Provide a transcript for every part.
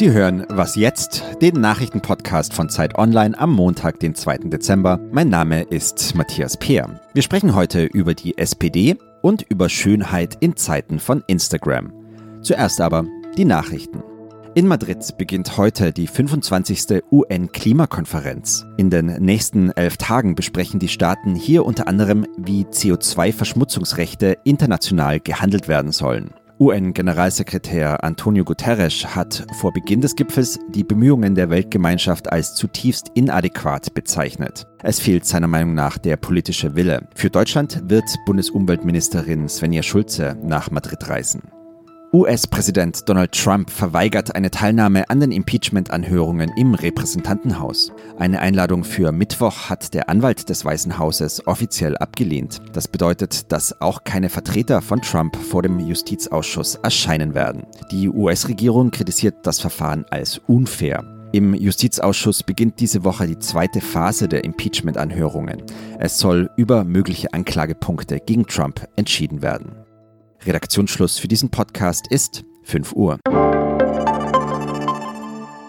Sie hören Was jetzt? Den Nachrichtenpodcast von Zeit Online am Montag, den 2. Dezember. Mein Name ist Matthias Peer. Wir sprechen heute über die SPD und über Schönheit in Zeiten von Instagram. Zuerst aber die Nachrichten. In Madrid beginnt heute die 25. UN-Klimakonferenz. In den nächsten elf Tagen besprechen die Staaten hier unter anderem, wie CO2-Verschmutzungsrechte international gehandelt werden sollen. UN-Generalsekretär Antonio Guterres hat vor Beginn des Gipfels die Bemühungen der Weltgemeinschaft als zutiefst inadäquat bezeichnet. Es fehlt seiner Meinung nach der politische Wille. Für Deutschland wird Bundesumweltministerin Svenja Schulze nach Madrid reisen. US-Präsident Donald Trump verweigert eine Teilnahme an den Impeachment-Anhörungen im Repräsentantenhaus. Eine Einladung für Mittwoch hat der Anwalt des Weißen Hauses offiziell abgelehnt. Das bedeutet, dass auch keine Vertreter von Trump vor dem Justizausschuss erscheinen werden. Die US-Regierung kritisiert das Verfahren als unfair. Im Justizausschuss beginnt diese Woche die zweite Phase der Impeachment-Anhörungen. Es soll über mögliche Anklagepunkte gegen Trump entschieden werden. Redaktionsschluss für diesen Podcast ist 5 Uhr.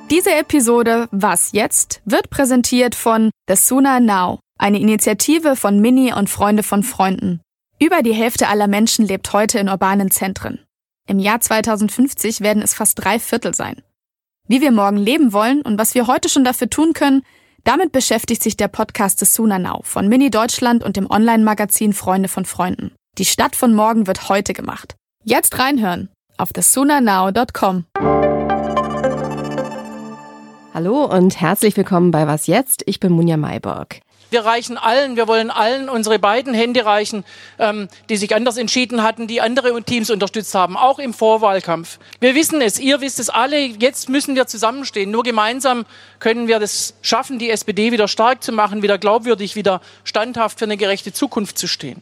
Diese Episode Was jetzt wird präsentiert von The Sooner Now, eine Initiative von Mini und Freunde von Freunden. Über die Hälfte aller Menschen lebt heute in urbanen Zentren. Im Jahr 2050 werden es fast drei Viertel sein. Wie wir morgen leben wollen und was wir heute schon dafür tun können, damit beschäftigt sich der Podcast The Sooner Now von Mini Deutschland und dem Online-Magazin Freunde von Freunden. Die Stadt von morgen wird heute gemacht. Jetzt reinhören auf thesunanow.com. Hallo und herzlich willkommen bei Was jetzt? Ich bin Munja Mayborg. Wir reichen allen, wir wollen allen unsere beiden Hände reichen, ähm, die sich anders entschieden hatten, die andere Teams unterstützt haben, auch im Vorwahlkampf. Wir wissen es, ihr wisst es alle, jetzt müssen wir zusammenstehen. Nur gemeinsam können wir das schaffen, die SPD wieder stark zu machen, wieder glaubwürdig, wieder standhaft für eine gerechte Zukunft zu stehen.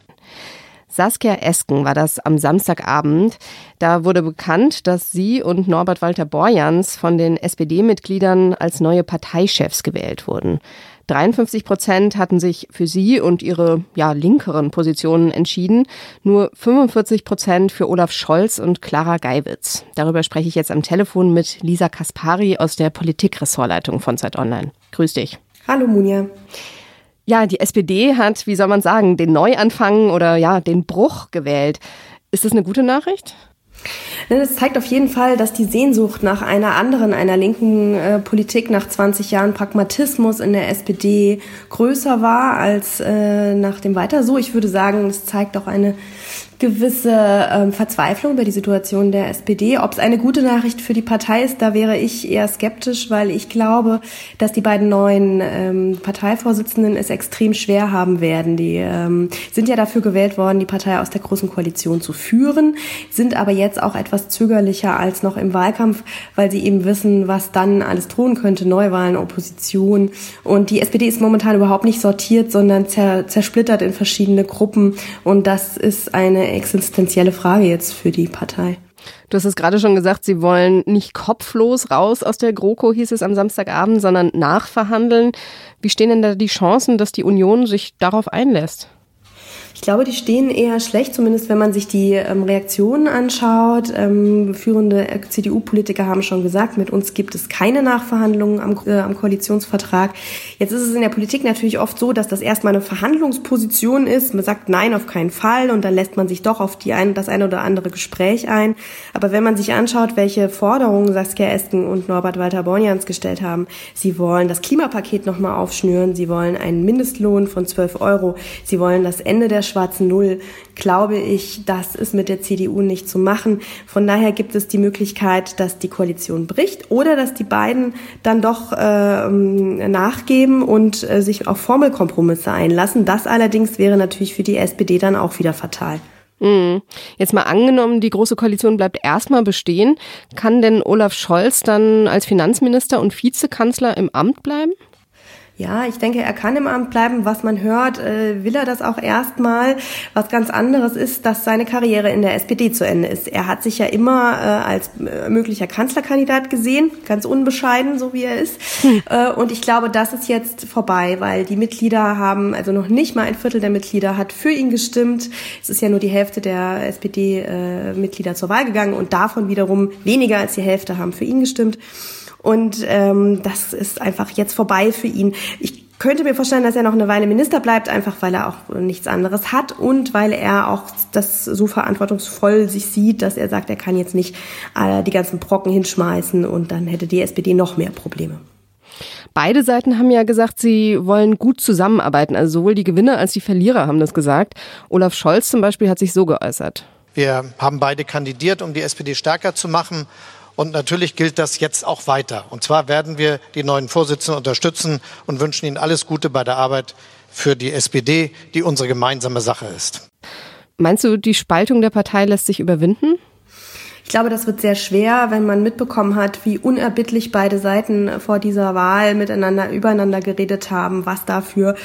Saskia Esken war das am Samstagabend. Da wurde bekannt, dass sie und Norbert Walter Borjans von den SPD-Mitgliedern als neue Parteichefs gewählt wurden. 53 Prozent hatten sich für sie und ihre ja, linkeren Positionen entschieden. Nur 45 Prozent für Olaf Scholz und Clara Geiwitz. Darüber spreche ich jetzt am Telefon mit Lisa Kaspari aus der Politikressortleitung von Zeit Online. Grüß dich. Hallo Munja. Ja, die SPD hat, wie soll man sagen, den Neuanfang oder ja, den Bruch gewählt. Ist das eine gute Nachricht? Das zeigt auf jeden Fall, dass die Sehnsucht nach einer anderen, einer linken äh, Politik nach 20 Jahren Pragmatismus in der SPD größer war als äh, nach dem Weiter so. Ich würde sagen, es zeigt auch eine gewisse ähm, Verzweiflung über die Situation der SPD. Ob es eine gute Nachricht für die Partei ist, da wäre ich eher skeptisch, weil ich glaube, dass die beiden neuen ähm, Parteivorsitzenden es extrem schwer haben werden. Die ähm, sind ja dafür gewählt worden, die Partei aus der Großen Koalition zu führen, sind aber jetzt auch etwas zögerlicher als noch im Wahlkampf, weil sie eben wissen, was dann alles drohen könnte, Neuwahlen, Opposition. Und die SPD ist momentan überhaupt nicht sortiert, sondern zersplittert in verschiedene Gruppen. Und das ist eine existenzielle Frage jetzt für die Partei. Du hast es gerade schon gesagt, Sie wollen nicht kopflos raus aus der GroKo, hieß es am Samstagabend, sondern nachverhandeln. Wie stehen denn da die Chancen, dass die Union sich darauf einlässt? Ich glaube, die stehen eher schlecht, zumindest wenn man sich die ähm, Reaktionen anschaut. Ähm, führende CDU-Politiker haben schon gesagt, mit uns gibt es keine Nachverhandlungen am, äh, am Koalitionsvertrag. Jetzt ist es in der Politik natürlich oft so, dass das erstmal eine Verhandlungsposition ist. Man sagt nein, auf keinen Fall und dann lässt man sich doch auf die ein, das eine oder andere Gespräch ein. Aber wenn man sich anschaut, welche Forderungen Saskia Esken und Norbert Walter Borjans gestellt haben, sie wollen das Klimapaket nochmal aufschnüren, sie wollen einen Mindestlohn von 12 Euro, sie wollen das Ende der schwarzen Null, glaube ich, das ist mit der CDU nicht zu machen. Von daher gibt es die Möglichkeit, dass die Koalition bricht oder dass die beiden dann doch äh, nachgeben und äh, sich auf Formelkompromisse einlassen. Das allerdings wäre natürlich für die SPD dann auch wieder fatal. Mhm. Jetzt mal angenommen, die Große Koalition bleibt erstmal bestehen. Kann denn Olaf Scholz dann als Finanzminister und Vizekanzler im Amt bleiben? Ja, ich denke, er kann im Amt bleiben. Was man hört, äh, will er das auch erstmal. Was ganz anderes ist, dass seine Karriere in der SPD zu Ende ist. Er hat sich ja immer äh, als äh, möglicher Kanzlerkandidat gesehen, ganz unbescheiden, so wie er ist. Hm. Und ich glaube, das ist jetzt vorbei, weil die Mitglieder haben, also noch nicht mal ein Viertel der Mitglieder hat für ihn gestimmt. Es ist ja nur die Hälfte der SPD-Mitglieder zur Wahl gegangen und davon wiederum weniger als die Hälfte haben für ihn gestimmt. Und ähm, das ist einfach jetzt vorbei für ihn. Ich könnte mir vorstellen, dass er noch eine Weile Minister bleibt, einfach weil er auch nichts anderes hat und weil er auch das so verantwortungsvoll sich sieht, dass er sagt, er kann jetzt nicht äh, die ganzen Brocken hinschmeißen und dann hätte die SPD noch mehr Probleme. Beide Seiten haben ja gesagt, sie wollen gut zusammenarbeiten. Also sowohl die Gewinner als die Verlierer haben das gesagt. Olaf Scholz zum Beispiel hat sich so geäußert. Wir haben beide kandidiert, um die SPD stärker zu machen. Und natürlich gilt das jetzt auch weiter. Und zwar werden wir die neuen Vorsitzenden unterstützen und wünschen ihnen alles Gute bei der Arbeit für die SPD, die unsere gemeinsame Sache ist. Meinst du, die Spaltung der Partei lässt sich überwinden? Ich glaube, das wird sehr schwer, wenn man mitbekommen hat, wie unerbittlich beide Seiten vor dieser Wahl miteinander, übereinander geredet haben, was da für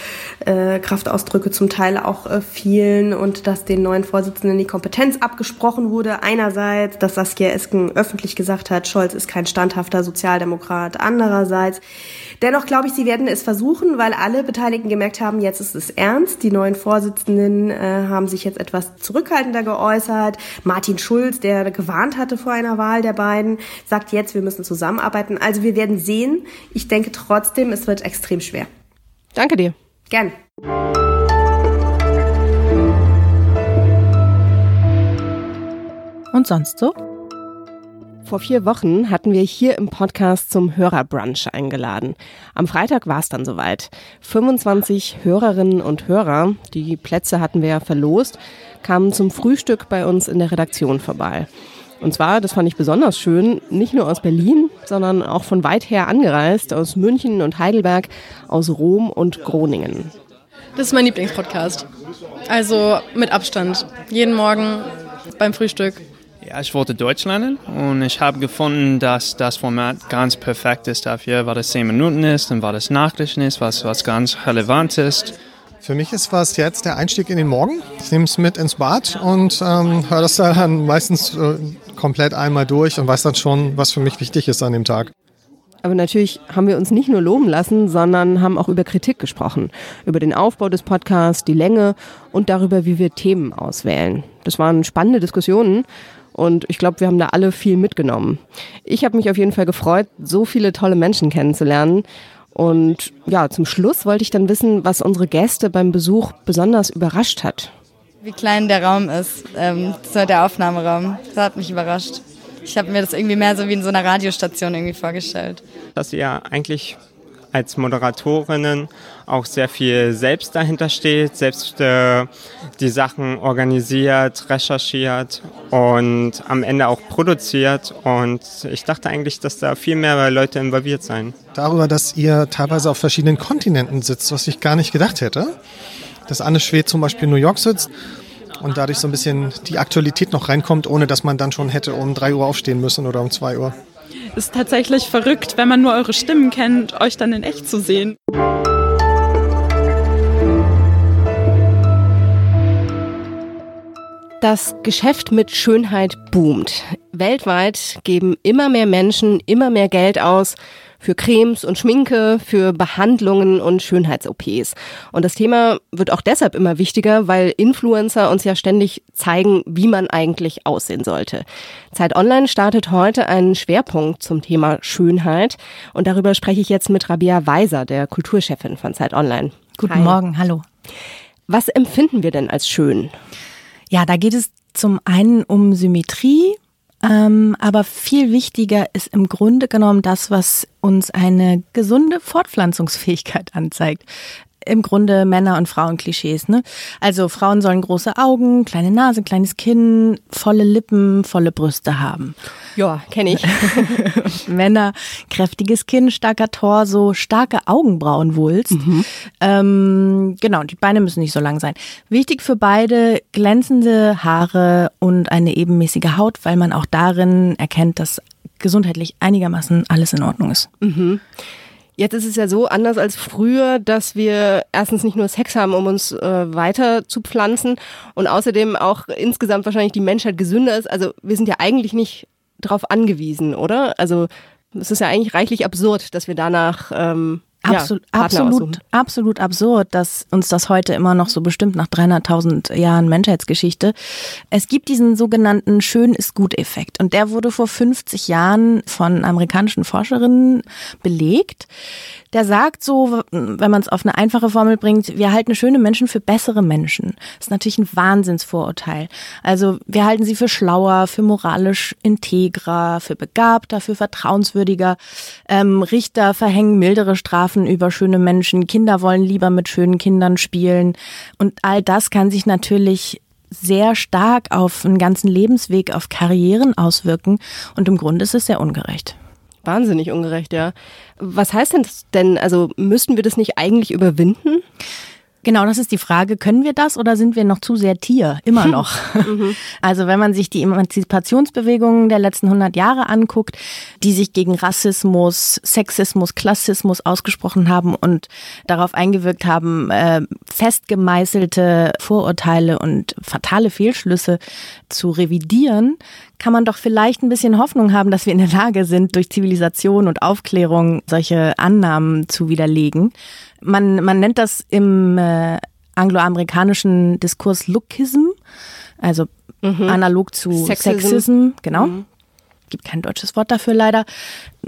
äh, Kraftausdrücke zum Teil auch äh, fielen und dass den neuen Vorsitzenden die Kompetenz abgesprochen wurde. Einerseits, dass Saskia Esken öffentlich gesagt hat, Scholz ist kein standhafter Sozialdemokrat. Andererseits, dennoch glaube ich, sie werden es versuchen, weil alle Beteiligten gemerkt haben, jetzt ist es ernst. Die neuen Vorsitzenden äh, haben sich jetzt etwas zurückhaltender geäußert. Martin Schulz, der gewarnt hatte vor einer Wahl der beiden, sagt jetzt, wir müssen zusammenarbeiten. Also wir werden sehen. Ich denke trotzdem, es wird extrem schwer. Danke dir. Gern. Und sonst so? Vor vier Wochen hatten wir hier im Podcast zum Hörerbrunch eingeladen. Am Freitag war es dann soweit. 25 Hörerinnen und Hörer, die Plätze hatten wir ja verlost, kamen zum Frühstück bei uns in der Redaktion vorbei. Und zwar, das fand ich besonders schön, nicht nur aus Berlin, sondern auch von weit her angereist, aus München und Heidelberg, aus Rom und Groningen. Das ist mein Lieblingspodcast. Also mit Abstand. Jeden Morgen beim Frühstück. Ja, ich wollte Deutsch lernen und ich habe gefunden, dass das Format ganz perfekt ist dafür, weil es 10 Minuten ist und weil es Nachrichten ist, was, was ganz relevant ist. Für mich ist was jetzt der Einstieg in den Morgen. Ich nehme es mit ins Bad und ähm, höre das dann meistens äh, komplett einmal durch und weiß dann schon, was für mich wichtig ist an dem Tag. Aber natürlich haben wir uns nicht nur loben lassen, sondern haben auch über Kritik gesprochen. Über den Aufbau des Podcasts, die Länge und darüber, wie wir Themen auswählen. Das waren spannende Diskussionen und ich glaube, wir haben da alle viel mitgenommen. Ich habe mich auf jeden Fall gefreut, so viele tolle Menschen kennenzulernen und ja, zum Schluss wollte ich dann wissen, was unsere Gäste beim Besuch besonders überrascht hat. Wie klein der Raum ist, ähm, so der Aufnahmeraum. Das hat mich überrascht. Ich habe mir das irgendwie mehr so wie in so einer Radiostation irgendwie vorgestellt. Dass ihr eigentlich als Moderatorinnen auch sehr viel selbst dahinter steht, selbst äh, die Sachen organisiert, recherchiert und am Ende auch produziert. Und ich dachte eigentlich, dass da viel mehr Leute involviert sein. Darüber, dass ihr teilweise auf verschiedenen Kontinenten sitzt, was ich gar nicht gedacht hätte. Dass Anne Schwed zum Beispiel in New York sitzt und dadurch so ein bisschen die Aktualität noch reinkommt, ohne dass man dann schon hätte um 3 Uhr aufstehen müssen oder um 2 Uhr ist tatsächlich verrückt, wenn man nur eure Stimmen kennt, euch dann in echt zu sehen. Das Geschäft mit Schönheit boomt. Weltweit geben immer mehr Menschen immer mehr Geld aus für Cremes und Schminke, für Behandlungen und Schönheits-OPs. Und das Thema wird auch deshalb immer wichtiger, weil Influencer uns ja ständig zeigen, wie man eigentlich aussehen sollte. Zeit Online startet heute einen Schwerpunkt zum Thema Schönheit und darüber spreche ich jetzt mit Rabia Weiser, der Kulturchefin von Zeit Online. Guten Hi. Morgen, hallo. Was empfinden wir denn als schön? Ja, da geht es zum einen um Symmetrie, ähm, aber viel wichtiger ist im Grunde genommen das, was uns eine gesunde Fortpflanzungsfähigkeit anzeigt im Grunde Männer- und Frauenklischees. Ne? Also Frauen sollen große Augen, kleine Nase, kleines Kinn, volle Lippen, volle Brüste haben. Ja, kenne ich. Männer, kräftiges Kinn, starker Torso, starke Augenbrauenwulst. Mhm. Ähm, genau, die Beine müssen nicht so lang sein. Wichtig für beide, glänzende Haare und eine ebenmäßige Haut, weil man auch darin erkennt, dass gesundheitlich einigermaßen alles in Ordnung ist. Mhm. Jetzt ist es ja so anders als früher, dass wir erstens nicht nur Sex haben, um uns äh, weiter zu pflanzen und außerdem auch insgesamt wahrscheinlich die Menschheit gesünder ist. Also wir sind ja eigentlich nicht darauf angewiesen, oder? Also es ist ja eigentlich reichlich absurd, dass wir danach ähm, Absolut, ja, absolut, absolut absurd, dass uns das heute immer noch so bestimmt nach 300.000 Jahren Menschheitsgeschichte. Es gibt diesen sogenannten Schön ist gut Effekt und der wurde vor 50 Jahren von amerikanischen Forscherinnen belegt. Der sagt so, wenn man es auf eine einfache Formel bringt, wir halten schöne Menschen für bessere Menschen. Das ist natürlich ein Wahnsinnsvorurteil. Also wir halten sie für schlauer, für moralisch integrer, für begabter, für vertrauenswürdiger. Ähm, Richter verhängen mildere Strafen über schöne Menschen. Kinder wollen lieber mit schönen Kindern spielen. Und all das kann sich natürlich sehr stark auf einen ganzen Lebensweg, auf Karrieren auswirken. Und im Grunde ist es sehr ungerecht. Wahnsinnig ungerecht, ja. Was heißt denn das denn? Also müssten wir das nicht eigentlich überwinden? Genau, das ist die Frage. Können wir das oder sind wir noch zu sehr Tier? Immer noch. Mhm. Also wenn man sich die Emanzipationsbewegungen der letzten 100 Jahre anguckt, die sich gegen Rassismus, Sexismus, Klassismus ausgesprochen haben und darauf eingewirkt haben, äh, festgemeißelte Vorurteile und fatale Fehlschlüsse zu revidieren, kann man doch vielleicht ein bisschen Hoffnung haben, dass wir in der Lage sind, durch Zivilisation und Aufklärung solche Annahmen zu widerlegen. Man, man nennt das im äh, angloamerikanischen Diskurs Lookism, also mhm. analog zu Sexism, Sexism genau. Mhm. Gibt kein deutsches Wort dafür leider.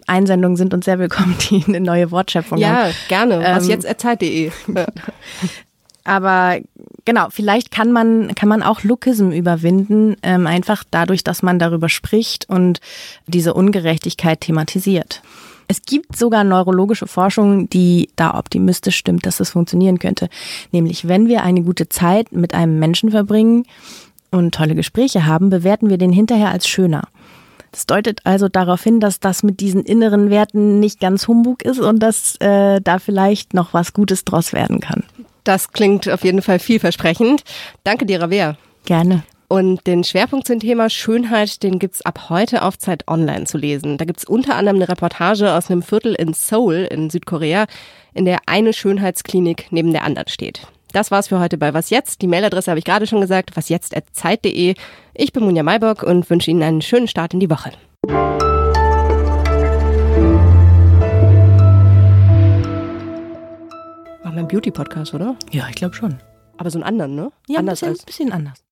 Einsendungen sind uns sehr willkommen, die eine neue Wortschöpfung ja, haben. Ja, gerne. Was ähm, jetzt Zeit.de. Aber genau, vielleicht kann man, kann man auch Lookism überwinden, ähm, einfach dadurch, dass man darüber spricht und diese Ungerechtigkeit thematisiert. Es gibt sogar neurologische Forschung, die da optimistisch stimmt, dass das funktionieren könnte. Nämlich, wenn wir eine gute Zeit mit einem Menschen verbringen und tolle Gespräche haben, bewerten wir den hinterher als schöner. Das deutet also darauf hin, dass das mit diesen inneren Werten nicht ganz Humbug ist und dass äh, da vielleicht noch was Gutes draus werden kann. Das klingt auf jeden Fall vielversprechend. Danke dir, Ravea. Gerne. Und den Schwerpunkt zum Thema Schönheit, den gibt's ab heute auf Zeit Online zu lesen. Da gibt's unter anderem eine Reportage aus einem Viertel in Seoul in Südkorea, in der eine Schönheitsklinik neben der anderen steht. Das war's für heute bei Was Jetzt. Die Mailadresse habe ich gerade schon gesagt, wasjetzt.zeit.de. Ich bin Munja Maybock und wünsche Ihnen einen schönen Start in die Woche. Machen wir einen Beauty-Podcast, oder? Ja, ich glaube schon. Aber so einen anderen, ne? Ja, anders ein bisschen, als bisschen anders.